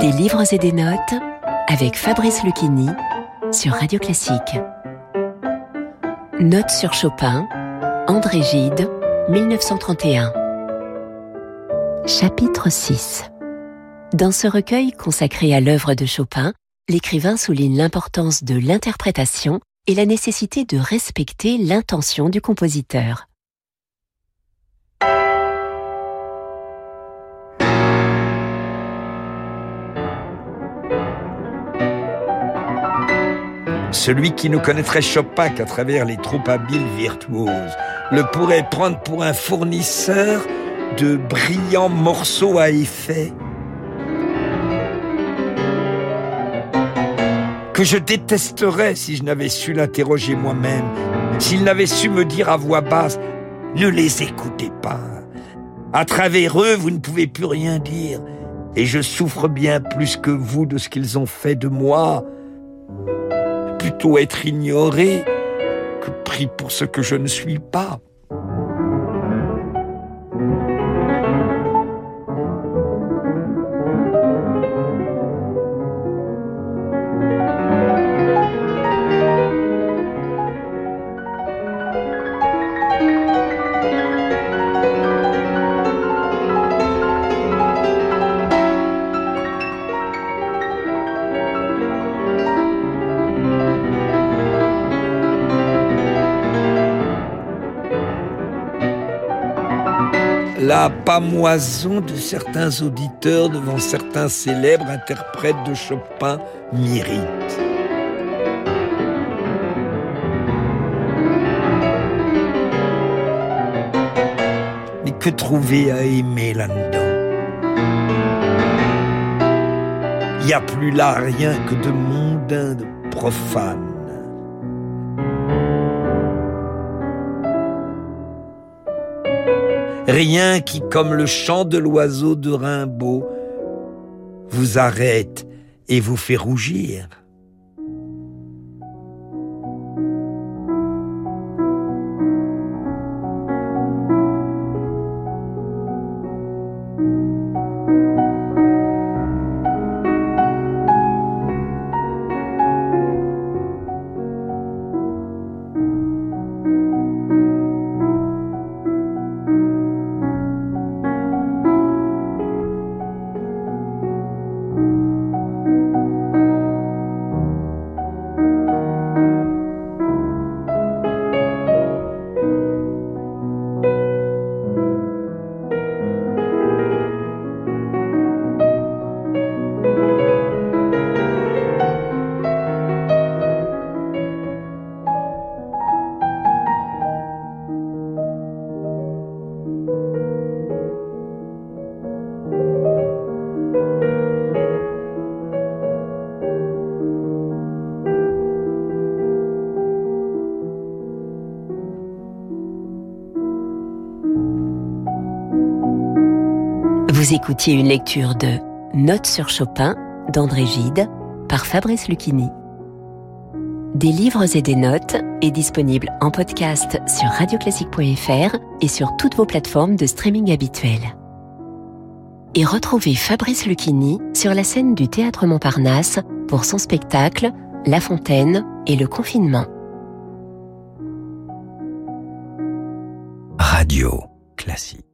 Des livres et des notes avec Fabrice Lucchini sur Radio Classique. Notes sur Chopin, André Gide, 1931. Chapitre 6 Dans ce recueil consacré à l'œuvre de Chopin, l'écrivain souligne l'importance de l'interprétation et la nécessité de respecter l'intention du compositeur. Celui qui ne connaîtrait Chopin qu'à travers les trop habiles virtuoses le pourrait prendre pour un fournisseur de brillants morceaux à effet que je détesterais si je n'avais su l'interroger moi-même, s'il n'avait su me dire à voix basse, ne les écoutez pas. À travers eux, vous ne pouvez plus rien dire, et je souffre bien plus que vous de ce qu'ils ont fait de moi. Plutôt être ignoré que pris pour ce que je ne suis pas. La pamoison de certains auditeurs devant certains célèbres interprètes de Chopin m'irrite. Mais que trouver à aimer là-dedans? Il n'y a plus là rien que de mondain, de profane. Rien qui, comme le chant de l'oiseau de Rimbaud, vous arrête et vous fait rougir. Vous écoutiez une lecture de Notes sur Chopin d'André Gide par Fabrice Lucchini. Des livres et des notes est disponible en podcast sur radioclassique.fr et sur toutes vos plateformes de streaming habituelles. Et retrouvez Fabrice Lucchini sur la scène du Théâtre Montparnasse pour son spectacle La Fontaine et le confinement. Radio classique.